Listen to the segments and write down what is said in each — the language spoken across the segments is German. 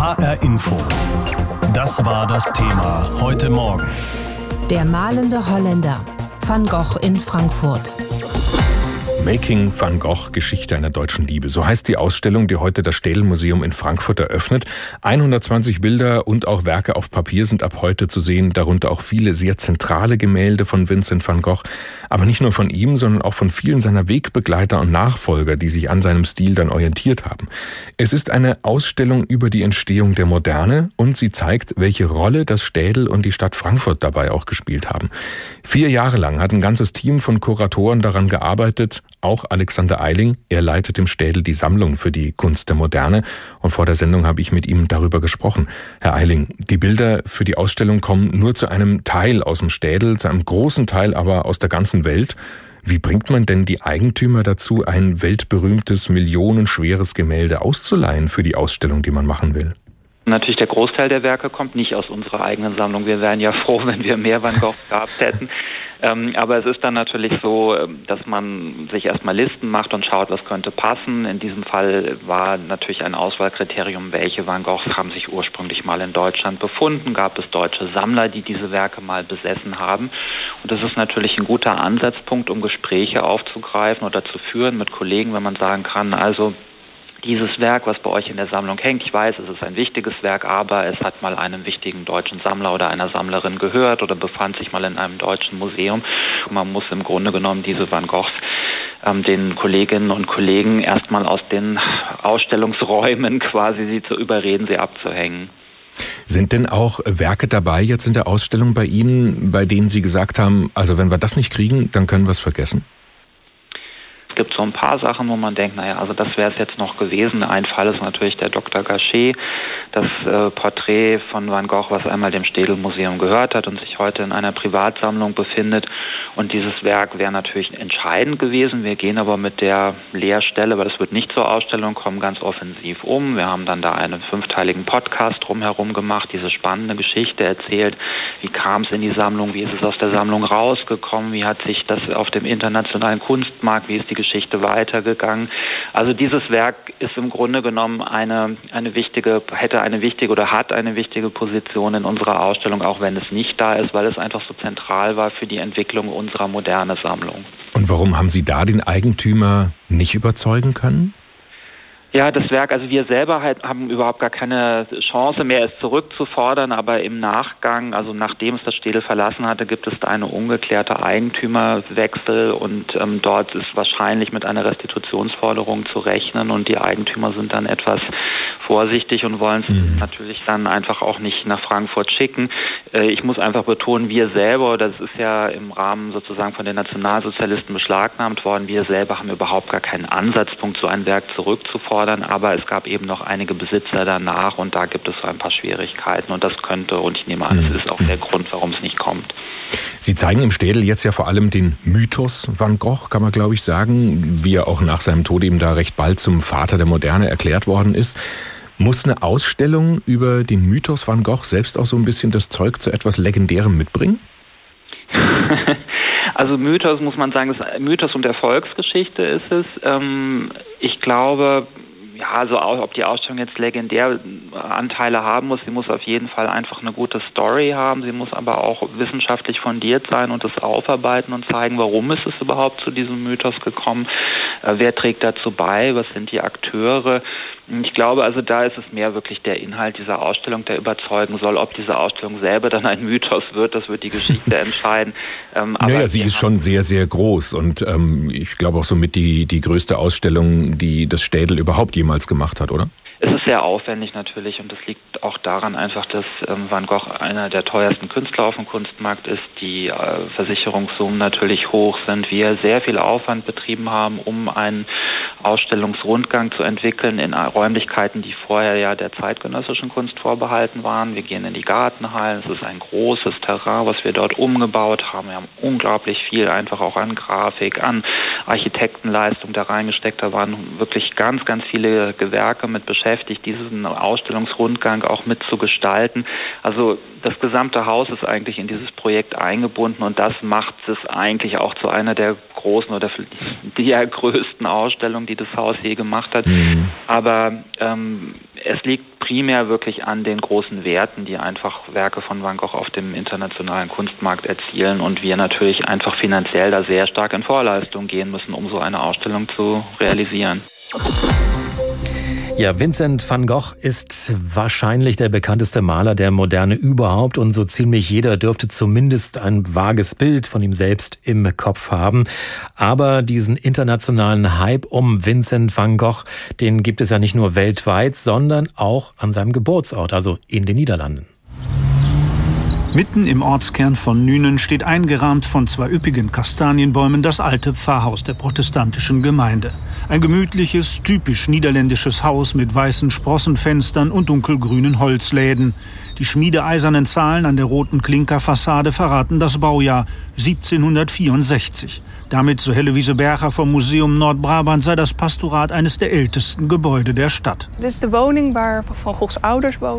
HR Info. Das war das Thema heute Morgen. Der malende Holländer. Van Gogh in Frankfurt. Making Van Gogh Geschichte einer deutschen Liebe. So heißt die Ausstellung, die heute das Städel-Museum in Frankfurt eröffnet. 120 Bilder und auch Werke auf Papier sind ab heute zu sehen, darunter auch viele sehr zentrale Gemälde von Vincent van Gogh, aber nicht nur von ihm, sondern auch von vielen seiner Wegbegleiter und Nachfolger, die sich an seinem Stil dann orientiert haben. Es ist eine Ausstellung über die Entstehung der Moderne und sie zeigt, welche Rolle das Städel und die Stadt Frankfurt dabei auch gespielt haben. Vier Jahre lang hat ein ganzes Team von Kuratoren daran gearbeitet, auch Alexander Eiling. Er leitet im Städel die Sammlung für die Kunst der Moderne. Und vor der Sendung habe ich mit ihm darüber gesprochen. Herr Eiling, die Bilder für die Ausstellung kommen nur zu einem Teil aus dem Städel, zu einem großen Teil aber aus der ganzen Welt. Wie bringt man denn die Eigentümer dazu, ein weltberühmtes, millionenschweres Gemälde auszuleihen für die Ausstellung, die man machen will? Natürlich der Großteil der Werke kommt nicht aus unserer eigenen Sammlung. Wir wären ja froh, wenn wir mehr Van Goghs gehabt hätten. Ähm, aber es ist dann natürlich so, ähm, dass man sich erstmal Listen macht und schaut, was könnte passen. In diesem Fall war natürlich ein Auswahlkriterium, welche Van Goghs haben sich ursprünglich mal in Deutschland befunden. Gab es deutsche Sammler, die diese Werke mal besessen haben. Und das ist natürlich ein guter Ansatzpunkt, um Gespräche aufzugreifen oder zu führen mit Kollegen, wenn man sagen kann, also dieses Werk, was bei euch in der Sammlung hängt, ich weiß, es ist ein wichtiges Werk, aber es hat mal einem wichtigen deutschen Sammler oder einer Sammlerin gehört oder befand sich mal in einem deutschen Museum. Man muss im Grunde genommen diese Van Goghs ähm, den Kolleginnen und Kollegen erstmal aus den Ausstellungsräumen quasi sie zu überreden, sie abzuhängen. Sind denn auch Werke dabei jetzt in der Ausstellung bei Ihnen, bei denen Sie gesagt haben, also wenn wir das nicht kriegen, dann können wir es vergessen? Gibt so ein paar Sachen, wo man denkt, naja, also das wäre es jetzt noch gewesen. Ein Fall ist natürlich der Dr. Gachet, das äh, Porträt von Van Gogh, was einmal dem Städel-Museum gehört hat und sich heute in einer Privatsammlung befindet. Und dieses Werk wäre natürlich entscheidend gewesen. Wir gehen aber mit der Leerstelle, weil es wird nicht zur Ausstellung kommen, ganz offensiv um. Wir haben dann da einen fünfteiligen Podcast drumherum gemacht, diese spannende Geschichte erzählt. Wie kam es in die Sammlung? Wie ist es aus der Sammlung rausgekommen? Wie hat sich das auf dem internationalen Kunstmarkt, wie ist die Geschichte weitergegangen? Also dieses Werk ist im Grunde genommen eine, eine wichtige, hätte eine wichtige oder hat eine wichtige Position in unserer Ausstellung, auch wenn es nicht da ist, weil es einfach so zentral war für die Entwicklung unserer modernen Sammlung. Und warum haben Sie da den Eigentümer nicht überzeugen können? Ja, das Werk, also wir selber halt haben überhaupt gar keine Chance mehr, es zurückzufordern, aber im Nachgang, also nachdem es das Städel verlassen hatte, gibt es da eine ungeklärte Eigentümerwechsel und ähm, dort ist wahrscheinlich mit einer Restitutionsforderung zu rechnen und die Eigentümer sind dann etwas vorsichtig und wollen es mhm. natürlich dann einfach auch nicht nach Frankfurt schicken. Äh, ich muss einfach betonen, wir selber, das ist ja im Rahmen sozusagen von den Nationalsozialisten beschlagnahmt worden, wir selber haben überhaupt gar keinen Ansatzpunkt, so ein Werk zurückzufordern fordern, aber es gab eben noch einige Besitzer danach und da gibt es ein paar Schwierigkeiten und das könnte, und ich nehme an, es mhm. ist auch der Grund, warum es nicht kommt. Sie zeigen im Städel jetzt ja vor allem den Mythos Van Gogh, kann man glaube ich sagen, wie er auch nach seinem Tod eben da recht bald zum Vater der Moderne erklärt worden ist. Muss eine Ausstellung über den Mythos Van Gogh selbst auch so ein bisschen das Zeug zu etwas Legendärem mitbringen? Also Mythos muss man sagen, Mythos und Erfolgsgeschichte ist es. Ähm, ich glaube, ja, also auch, ob die Ausstellung jetzt legendär Anteile haben muss, sie muss auf jeden Fall einfach eine gute Story haben. Sie muss aber auch wissenschaftlich fundiert sein und das aufarbeiten und zeigen, warum ist es überhaupt zu diesem Mythos gekommen, äh, wer trägt dazu bei, was sind die Akteure. Ich glaube also, da ist es mehr wirklich der Inhalt dieser Ausstellung, der überzeugen soll. Ob diese Ausstellung selber dann ein Mythos wird, das wird die Geschichte entscheiden. Ähm, naja, sie ist schon sehr, sehr groß und ähm, ich glaube auch somit die, die größte Ausstellung, die das Städel überhaupt jemals gemacht hat, oder? Es ist sehr aufwendig natürlich und das liegt auch daran einfach, dass ähm, Van Gogh einer der teuersten Künstler auf dem Kunstmarkt ist, die äh, Versicherungssummen natürlich hoch sind, wir sehr viel Aufwand betrieben haben, um einen Ausstellungsrundgang zu entwickeln in Räumlichkeiten, die vorher ja der zeitgenössischen Kunst vorbehalten waren. Wir gehen in die Gartenhallen, es ist ein großes Terrain, was wir dort umgebaut haben. Wir haben unglaublich viel einfach auch an Grafik, an Architektenleistung da reingesteckt. Da waren wirklich ganz, ganz viele Gewerke mit beschäftigt diesen Ausstellungsrundgang auch mitzugestalten. Also das gesamte Haus ist eigentlich in dieses Projekt eingebunden und das macht es eigentlich auch zu einer der großen oder der größten Ausstellungen, die das Haus je gemacht hat. Mhm. Aber ähm, es liegt primär wirklich an den großen Werten, die einfach Werke von Van Gogh auf dem internationalen Kunstmarkt erzielen und wir natürlich einfach finanziell da sehr stark in Vorleistung gehen müssen, um so eine Ausstellung zu realisieren. Ja, Vincent van Gogh ist wahrscheinlich der bekannteste Maler der Moderne überhaupt und so ziemlich jeder dürfte zumindest ein vages Bild von ihm selbst im Kopf haben. Aber diesen internationalen Hype um Vincent van Gogh, den gibt es ja nicht nur weltweit, sondern auch an seinem Geburtsort, also in den Niederlanden. Mitten im Ortskern von Nünen steht eingerahmt von zwei üppigen Kastanienbäumen das alte Pfarrhaus der protestantischen Gemeinde. Ein gemütliches, typisch niederländisches Haus mit weißen Sprossenfenstern und dunkelgrünen Holzläden. Die schmiedeeisernen Zahlen an der roten Klinkerfassade verraten das Baujahr 1764. Damit, so Hellewiese Berger vom Museum Nordbrabant, sei das Pastorat eines der ältesten Gebäude der Stadt.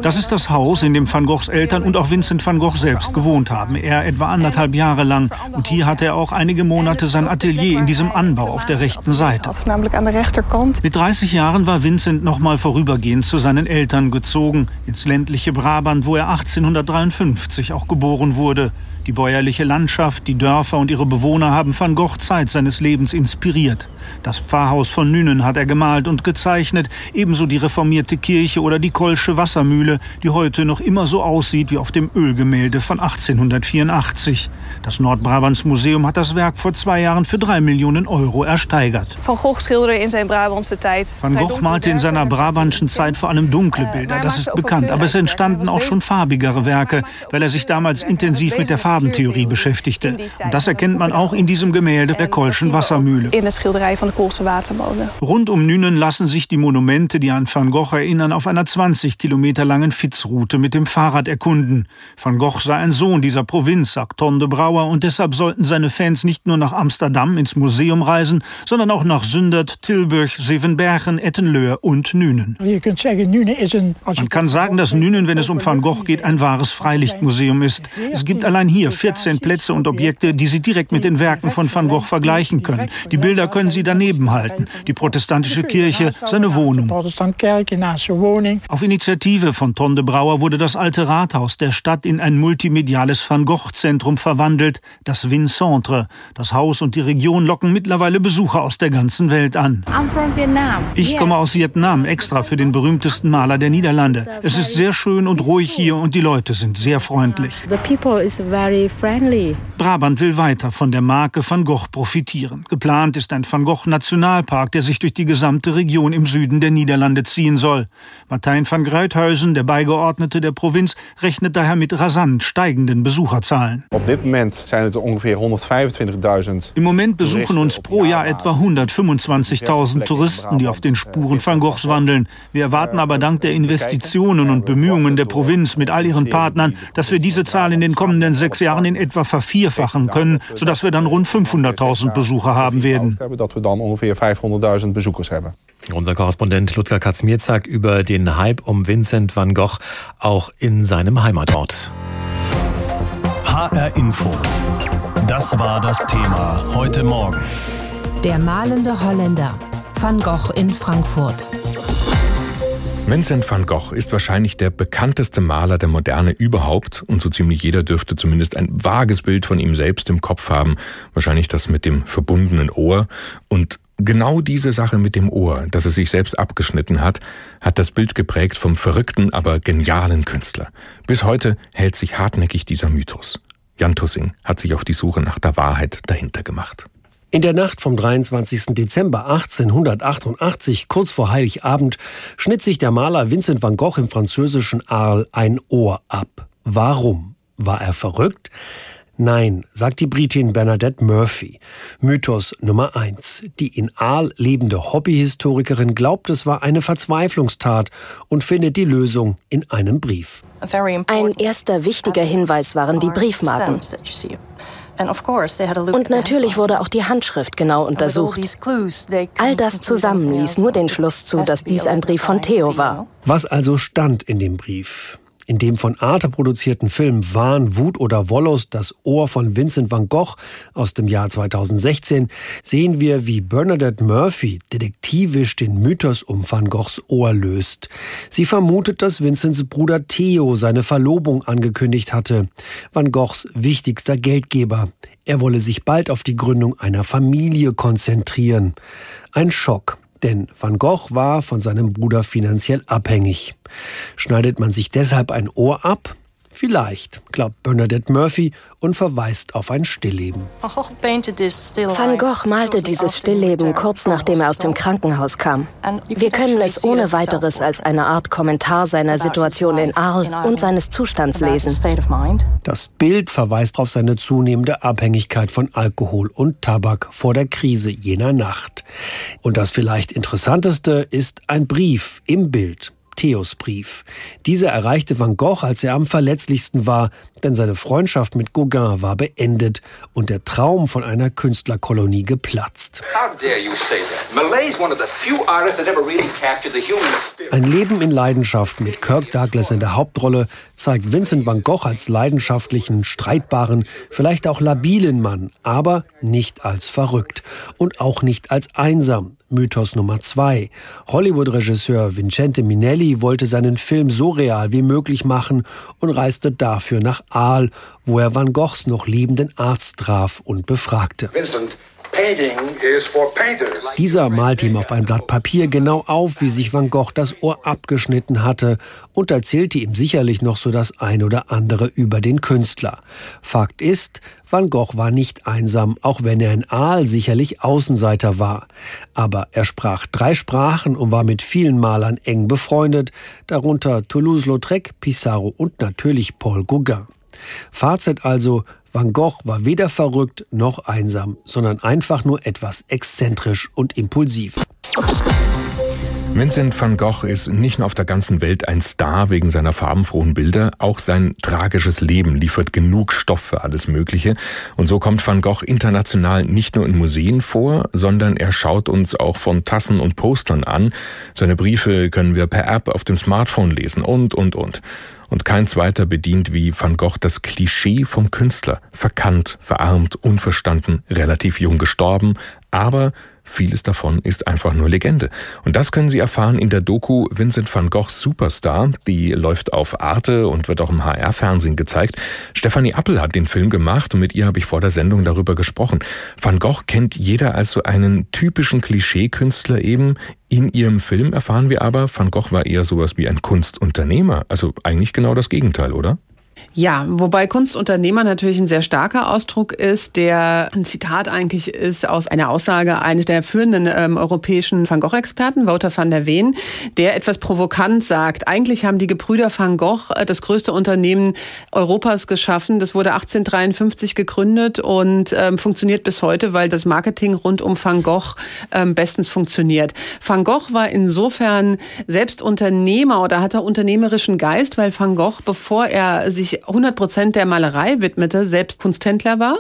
Das ist. Das Haus, in dem Van Goghs Eltern und auch Vincent van Gogh selbst gewohnt haben. Er etwa anderthalb Jahre lang. Und hier hatte er auch einige Monate sein Atelier in diesem Anbau auf der rechten Seite. Mit 30 Jahren war Vincent noch mal vorübergehend zu seinen Eltern gezogen, ins ländliche Brabant, wo er 1853 auch geboren wurde. Die bäuerliche Landschaft, die Dörfer und ihre Bewohner haben Van Gogh Zeit seines Lebens inspiriert. Das Pfarrhaus von Nünen hat er gemalt und gezeichnet, ebenso die reformierte Kirche oder die Kolsche Wassermühle, die heute noch immer so aussieht wie auf dem Ölgemälde von 1884. Das Nordbrabants Museum hat das Werk vor zwei Jahren für drei Millionen Euro ersteigert. Van Gogh schilderde in zijn Brabantse tijd. Van Gogh malte in seiner brabantschen Zeit vor allem dunkle Bilder, das ist bekannt, aber es entstanden auch schon farbigere Werke, weil er sich damals intensiv mit der Farbentheorie beschäftigte. Und das erkennt man auch in diesem Gemälde der Kolschen Wassermühle. In de schilderij van de Koolse Watermolen. Rund um Nünen lassen sich die Monumente, die an Van Gogh erinnern, auf einer 20 Kilometer langen Fitzroute mit dem Fahrrad erkunden. Van Gogh sei ein Sohn dieser Provinz, sagt Ton de Brouwer, und deshalb sollten seine Fans nicht nur nach Amsterdam ins Museum reisen, sondern auch nach Sündert, Tilburg, Zevenbergen, Ettenleur und Nünen. Man kann sagen, dass Nünen, wenn es um Van Gogh geht, ein wahres Freilichtmuseum ist. Es gibt allein hier 14 Plätze und Objekte, die Sie direkt mit den Werken von Van Gogh vergleichen können. Die Bilder können Sie daneben halten. Die protestantische Kirche, seine Wohnung. Auf Initiative von Ton de Brouwer wurde das alte Rathaus der Stadt in ein multimediales Van Gogh-Zentrum verwandelt, das Vincentre. Das Haus und die Region locken mittlerweile Besucher aus der ganzen Welt an. Ich komme aus Vietnam, extra für den berühmtesten Maler der Niederlande. Es ist sehr schön und ruhig hier und die Leute sind sehr freundlich. Brabant will weiter von der Marke Van Gogh profitieren. Geplant ist ein Van Gogh Nationalpark, der sich durch die gesamte Region im Süden der Niederlande ziehen soll. Martijn van Gruithuizen, der Beigeordnete der Provinz, rechnet daher mit rasant steigenden Besucherzahlen. Op dit moment zijn het ongeveer 125.000. Im Moment besuchen uns pro Jahr etwa 125.000 Touristen, die auf den Spuren Van Goghs wandeln. Wir erwarten aber dank der Investitionen und Bemühungen der Provinz mit all ihren Partnern, dass wir diese Zahl in den kommenden sechs Jahren in etwa vervierfachen können, sodass wir dann rund 500.000 Besucher haben werden. Dat we dan ongeveer 500.000 bezoekers hebben. Unser Korrespondent Ludger Katzmierzak über den Hype um Vincent van Gogh auch in seinem Heimatort. HR Info. Das war das Thema heute Morgen. Der malende Holländer. Van Gogh in Frankfurt. Vincent van Gogh ist wahrscheinlich der bekannteste Maler der Moderne überhaupt und so ziemlich jeder dürfte zumindest ein vages Bild von ihm selbst im Kopf haben, wahrscheinlich das mit dem verbundenen Ohr und Genau diese Sache mit dem Ohr, das es sich selbst abgeschnitten hat, hat das Bild geprägt vom verrückten, aber genialen Künstler. Bis heute hält sich hartnäckig dieser Mythos. Jan Tussing hat sich auf die Suche nach der Wahrheit dahinter gemacht. In der Nacht vom 23. Dezember 1888, kurz vor Heiligabend, schnitt sich der Maler Vincent van Gogh im französischen Arles ein Ohr ab. Warum? War er verrückt? Nein, sagt die Britin Bernadette Murphy. Mythos Nummer eins. Die in Aal lebende Hobbyhistorikerin glaubt, es war eine Verzweiflungstat und findet die Lösung in einem Brief. Ein erster wichtiger Hinweis waren die Briefmarken. Und natürlich wurde auch die Handschrift genau untersucht. All das zusammen ließ nur den Schluss zu, dass dies ein Brief von Theo war. Was also stand in dem Brief? In dem von Arte produzierten Film Wahn, Wut oder Wollos, das Ohr von Vincent van Gogh aus dem Jahr 2016, sehen wir, wie Bernadette Murphy detektivisch den Mythos um van Goghs Ohr löst. Sie vermutet, dass Vincents Bruder Theo seine Verlobung angekündigt hatte. Van Goghs wichtigster Geldgeber. Er wolle sich bald auf die Gründung einer Familie konzentrieren. Ein Schock. Denn Van Gogh war von seinem Bruder finanziell abhängig. Schneidet man sich deshalb ein Ohr ab? Vielleicht, glaubt Bernadette Murphy und verweist auf ein Stillleben. Van Gogh malte dieses Stillleben kurz nachdem er aus dem Krankenhaus kam. Wir können es ohne weiteres als eine Art Kommentar seiner Situation in Arles und seines Zustands lesen. Das Bild verweist auf seine zunehmende Abhängigkeit von Alkohol und Tabak vor der Krise jener Nacht. Und das vielleicht Interessanteste ist ein Brief im Bild. Theos Brief. Dieser erreichte Van Gogh, als er am verletzlichsten war, denn seine Freundschaft mit Gauguin war beendet und der Traum von einer Künstlerkolonie geplatzt. Ein Leben in Leidenschaft mit Kirk Douglas in der Hauptrolle zeigt Vincent van Gogh als leidenschaftlichen, streitbaren, vielleicht auch labilen Mann, aber nicht als verrückt und auch nicht als einsam. Mythos Nummer zwei. Hollywood-Regisseur Vincente Minelli wollte seinen Film so real wie möglich machen und reiste dafür nach Aal, wo er Van Goghs noch liebenden Arzt traf und befragte. Vincent, dieser malt ihm auf ein Blatt Papier genau auf, wie sich Van Gogh das Ohr abgeschnitten hatte und erzählte ihm sicherlich noch so das ein oder andere über den Künstler. Fakt ist, Van Gogh war nicht einsam, auch wenn er in Aal sicherlich Außenseiter war. Aber er sprach drei Sprachen und war mit vielen Malern eng befreundet, darunter Toulouse-Lautrec, Pissarro und natürlich Paul Gauguin. Fazit also, Van Gogh war weder verrückt noch einsam, sondern einfach nur etwas exzentrisch und impulsiv. Vincent van Gogh ist nicht nur auf der ganzen Welt ein Star wegen seiner farbenfrohen Bilder, auch sein tragisches Leben liefert genug Stoff für alles Mögliche. Und so kommt van Gogh international nicht nur in Museen vor, sondern er schaut uns auch von Tassen und Postern an. Seine Briefe können wir per App auf dem Smartphone lesen und, und, und und kein zweiter bedient wie Van Gogh das Klischee vom Künstler. Verkannt, verarmt, unverstanden, relativ jung gestorben, aber Vieles davon ist einfach nur Legende. Und das können Sie erfahren in der Doku Vincent van Gogh Superstar. Die läuft auf Arte und wird auch im HR-Fernsehen gezeigt. Stefanie Appel hat den Film gemacht und mit ihr habe ich vor der Sendung darüber gesprochen. Van Gogh kennt jeder als so einen typischen Klischeekünstler eben. In ihrem Film erfahren wir aber, Van Gogh war eher sowas wie ein Kunstunternehmer. Also eigentlich genau das Gegenteil, oder? Ja, wobei Kunstunternehmer natürlich ein sehr starker Ausdruck ist, der ein Zitat eigentlich ist aus einer Aussage eines der führenden ähm, europäischen Van Gogh-Experten, Wouter van der Ween, der etwas provokant sagt, eigentlich haben die Gebrüder Van Gogh äh, das größte Unternehmen Europas geschaffen. Das wurde 1853 gegründet und ähm, funktioniert bis heute, weil das Marketing rund um Van Gogh ähm, bestens funktioniert. Van Gogh war insofern selbst Unternehmer oder hatte unternehmerischen Geist, weil Van Gogh, bevor er sich 100 Prozent der Malerei widmete, selbst Kunsthändler war.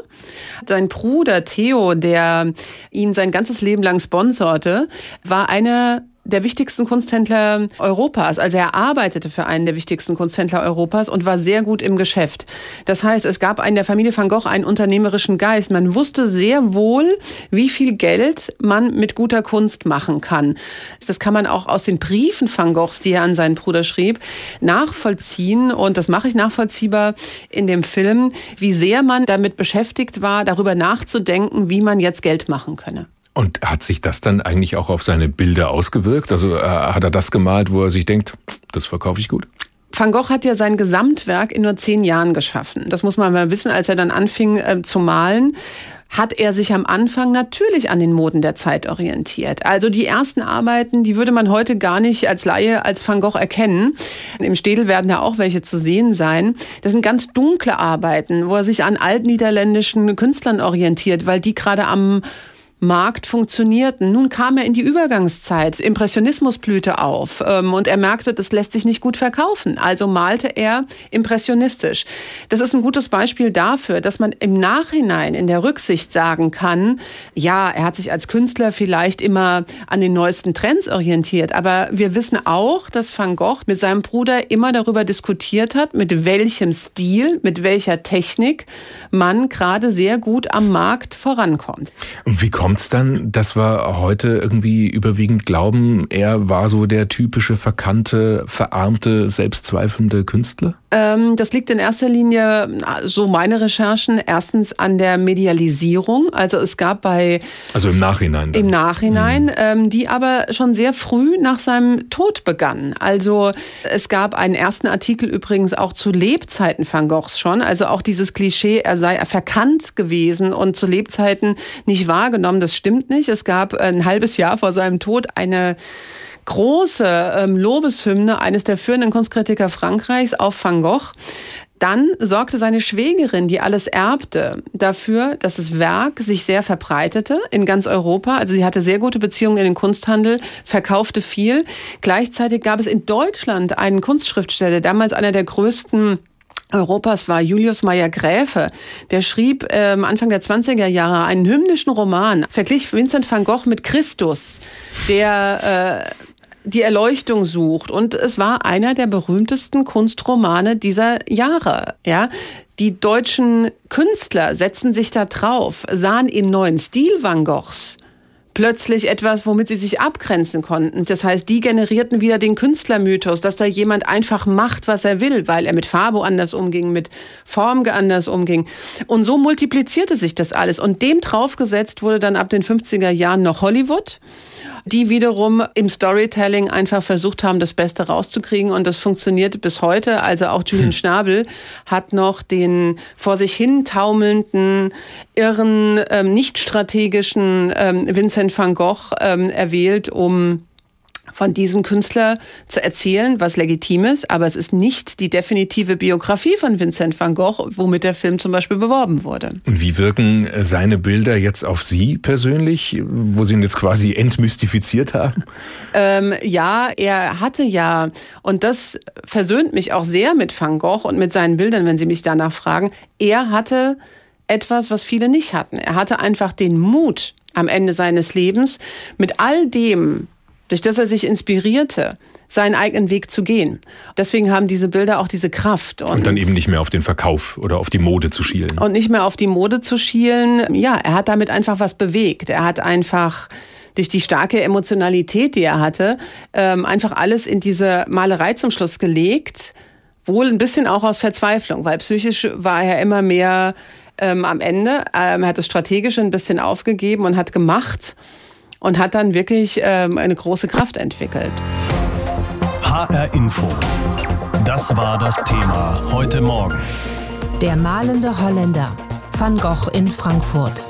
Sein Bruder Theo, der ihn sein ganzes Leben lang sponsorte, war einer der wichtigsten Kunsthändler Europas. Also er arbeitete für einen der wichtigsten Kunsthändler Europas und war sehr gut im Geschäft. Das heißt, es gab in der Familie van Gogh einen unternehmerischen Geist. Man wusste sehr wohl, wie viel Geld man mit guter Kunst machen kann. Das kann man auch aus den Briefen van Goghs, die er an seinen Bruder schrieb, nachvollziehen. Und das mache ich nachvollziehbar in dem Film, wie sehr man damit beschäftigt war, darüber nachzudenken, wie man jetzt Geld machen könne. Und hat sich das dann eigentlich auch auf seine Bilder ausgewirkt? Also äh, hat er das gemalt, wo er sich denkt, das verkaufe ich gut? Van Gogh hat ja sein Gesamtwerk in nur zehn Jahren geschaffen. Das muss man mal wissen, als er dann anfing äh, zu malen hat er sich am Anfang natürlich an den Moden der Zeit orientiert. Also die ersten Arbeiten, die würde man heute gar nicht als Laie als Van Gogh erkennen. Im Städel werden ja auch welche zu sehen sein. Das sind ganz dunkle Arbeiten, wo er sich an altniederländischen Künstlern orientiert, weil die gerade am Markt funktionierten. Nun kam er in die Übergangszeit, Impressionismus blühte auf ähm, und er merkte, das lässt sich nicht gut verkaufen. Also malte er impressionistisch. Das ist ein gutes Beispiel dafür, dass man im Nachhinein in der Rücksicht sagen kann, ja, er hat sich als Künstler vielleicht immer an den neuesten Trends orientiert, aber wir wissen auch, dass Van Gogh mit seinem Bruder immer darüber diskutiert hat, mit welchem Stil, mit welcher Technik man gerade sehr gut am Markt vorankommt. Und wie kommt kommt dann, dass wir heute irgendwie überwiegend glauben, er war so der typische verkannte, verarmte, selbstzweifelnde Künstler? Ähm, das liegt in erster Linie, so meine Recherchen, erstens an der Medialisierung. Also es gab bei... Also im Nachhinein. Dann. Im Nachhinein, mhm. ähm, die aber schon sehr früh nach seinem Tod begann. Also es gab einen ersten Artikel übrigens auch zu Lebzeiten Van Goghs schon. Also auch dieses Klischee, er sei verkannt gewesen und zu Lebzeiten nicht wahrgenommen, das stimmt nicht. Es gab ein halbes Jahr vor seinem Tod eine große ähm, Lobeshymne eines der führenden Kunstkritiker Frankreichs auf Van Gogh. Dann sorgte seine Schwägerin, die alles erbte, dafür, dass das Werk sich sehr verbreitete in ganz Europa. Also sie hatte sehr gute Beziehungen in den Kunsthandel, verkaufte viel. Gleichzeitig gab es in Deutschland einen Kunstschriftsteller, damals einer der größten Europas war Julius Meyer Gräfe. Der schrieb ähm, Anfang der 20er Jahre einen hymnischen Roman, verglich Vincent van Gogh mit Christus, der äh, die Erleuchtung sucht. Und es war einer der berühmtesten Kunstromane dieser Jahre. Ja, die deutschen Künstler setzten sich da drauf, sahen im neuen Stil Van Goghs plötzlich etwas, womit sie sich abgrenzen konnten. Das heißt, die generierten wieder den Künstlermythos, dass da jemand einfach macht, was er will, weil er mit Farbe anders umging, mit Form anders umging. Und so multiplizierte sich das alles. Und dem draufgesetzt wurde dann ab den 50er Jahren noch Hollywood die wiederum im Storytelling einfach versucht haben, das Beste rauszukriegen und das funktioniert bis heute. Also auch Julian hm. Schnabel hat noch den vor sich hin taumelnden, irren, ähm, nicht strategischen ähm, Vincent van Gogh ähm, erwählt, um von diesem Künstler zu erzählen, was legitim ist, aber es ist nicht die definitive Biografie von Vincent van Gogh, womit der Film zum Beispiel beworben wurde. Und wie wirken seine Bilder jetzt auf Sie persönlich, wo Sie ihn jetzt quasi entmystifiziert haben? Ähm, ja, er hatte ja, und das versöhnt mich auch sehr mit Van Gogh und mit seinen Bildern, wenn Sie mich danach fragen, er hatte etwas, was viele nicht hatten. Er hatte einfach den Mut am Ende seines Lebens, mit all dem, durch das er sich inspirierte, seinen eigenen Weg zu gehen. Deswegen haben diese Bilder auch diese Kraft. Und, und, dann eben nicht mehr auf den Verkauf oder auf die Mode zu schielen. Und nicht mehr auf die Mode zu schielen. Ja, er hat damit einfach was bewegt. Er hat einfach durch die starke Emotionalität, die er hatte, ähm, einfach alles in diese Malerei zum Schluss gelegt. Wohl ein bisschen auch aus Verzweiflung, weil psychisch war er immer mehr ähm, am Ende. Ähm, er hat das Strategische ein bisschen aufgegeben und hat gemacht und hat dann wirklich ähm, eine große Kraft entwickelt. HR Info. Das war das Thema heute Morgen. Der malende Holländer. Van Gogh in Frankfurt.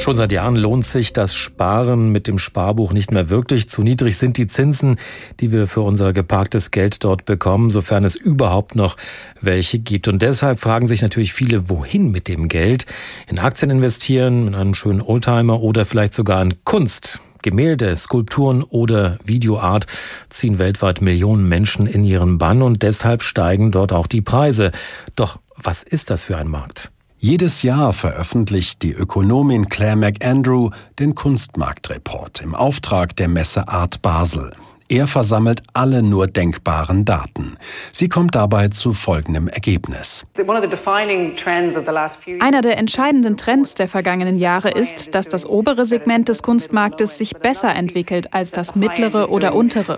Schon seit Jahren lohnt sich das Sparen mit dem Sparbuch nicht mehr wirklich. Zu niedrig sind die Zinsen, die wir für unser geparktes Geld dort bekommen, sofern es überhaupt noch welche gibt. Und deshalb fragen sich natürlich viele, wohin mit dem Geld? In Aktien investieren, in einen schönen Oldtimer oder vielleicht sogar in Kunst. Gemälde, Skulpturen oder Videoart ziehen weltweit Millionen Menschen in ihren Bann und deshalb steigen dort auch die Preise. Doch was ist das für ein Markt? Jedes Jahr veröffentlicht die Ökonomin Claire McAndrew den Kunstmarktreport im Auftrag der Messe Art Basel. Er versammelt alle nur denkbaren Daten. Sie kommt dabei zu folgendem Ergebnis. Einer der entscheidenden Trends der vergangenen Jahre ist, dass das obere Segment des Kunstmarktes sich besser entwickelt als das mittlere oder untere.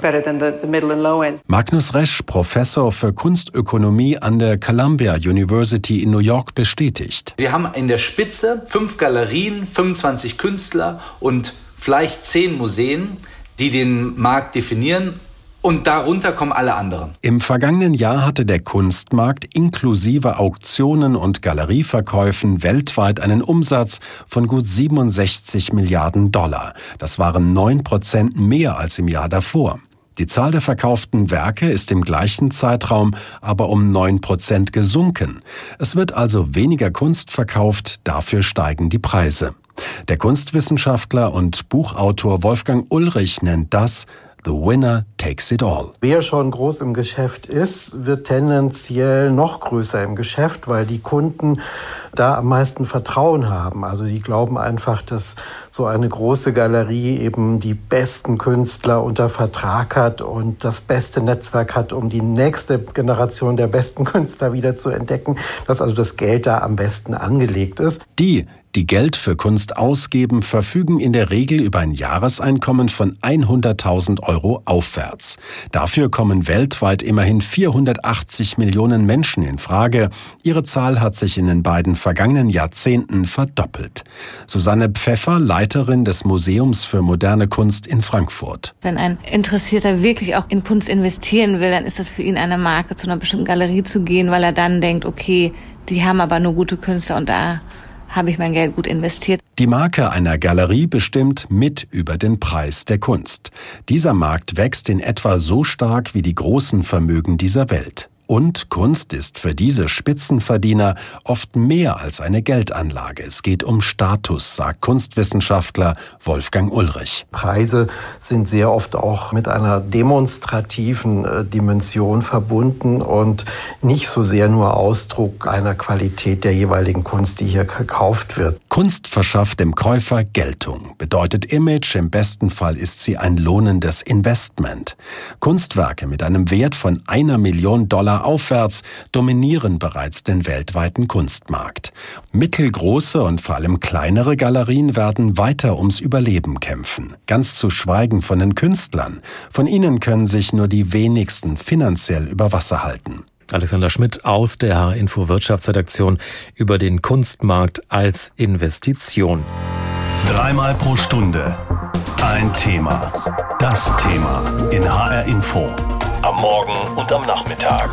Magnus Resch, Professor für Kunstökonomie an der Columbia University in New York, bestätigt. Wir haben in der Spitze fünf Galerien, 25 Künstler und vielleicht zehn Museen die den Markt definieren und darunter kommen alle anderen. Im vergangenen Jahr hatte der Kunstmarkt inklusive Auktionen und Galerieverkäufen weltweit einen Umsatz von gut 67 Milliarden Dollar. Das waren neun Prozent mehr als im Jahr davor. Die Zahl der verkauften Werke ist im gleichen Zeitraum aber um neun Prozent gesunken. Es wird also weniger Kunst verkauft, dafür steigen die Preise. Der Kunstwissenschaftler und Buchautor Wolfgang Ulrich nennt das The winner takes it all. Wer schon groß im Geschäft ist, wird tendenziell noch größer im Geschäft, weil die Kunden da am meisten Vertrauen haben. Also die glauben einfach, dass so eine große Galerie eben die besten Künstler unter Vertrag hat und das beste Netzwerk hat, um die nächste Generation der besten Künstler wieder zu entdecken, dass also das Geld da am besten angelegt ist. Die, die Geld für Kunst ausgeben, verfügen in der Regel über ein Jahreseinkommen von 100.000 Euro aufwärts. Dafür kommen weltweit immerhin 480 Millionen Menschen in Frage. Ihre Zahl hat sich in den beiden vergangenen Jahrzehnten verdoppelt. Susanne Pfeffer, Leiterin des Museums für moderne Kunst in Frankfurt. Wenn ein Interessierter wirklich auch in Kunst investieren will, dann ist das für ihn eine Marke, zu einer bestimmten Galerie zu gehen, weil er dann denkt, okay, die haben aber nur gute Künstler und da habe ich mein Geld gut investiert. Die Marke einer Galerie bestimmt mit über den Preis der Kunst. Dieser Markt wächst in etwa so stark wie die großen Vermögen dieser Welt. Und Kunst ist für diese Spitzenverdiener oft mehr als eine Geldanlage. Es geht um Status, sagt Kunstwissenschaftler Wolfgang Ulrich. Preise sind sehr oft auch mit einer demonstrativen äh, Dimension verbunden und nicht so sehr nur Ausdruck einer Qualität der jeweiligen Kunst, die hier gekauft wird. Kunst verschafft dem Käufer Geltung, bedeutet Image, im besten Fall ist sie ein lohnendes Investment. Kunstwerke mit einem Wert von einer Million Dollar aufwärts dominieren bereits den weltweiten Kunstmarkt. Mittelgroße und vor allem kleinere Galerien werden weiter ums Überleben kämpfen, ganz zu schweigen von den Künstlern. Von ihnen können sich nur die wenigsten finanziell über Wasser halten. Alexander Schmidt aus der H-Info Wirtschaftsredaktion über den Kunstmarkt als Investition. Dreimal pro Stunde ein Thema. Das Thema in HR Info am Morgen und am Nachmittag.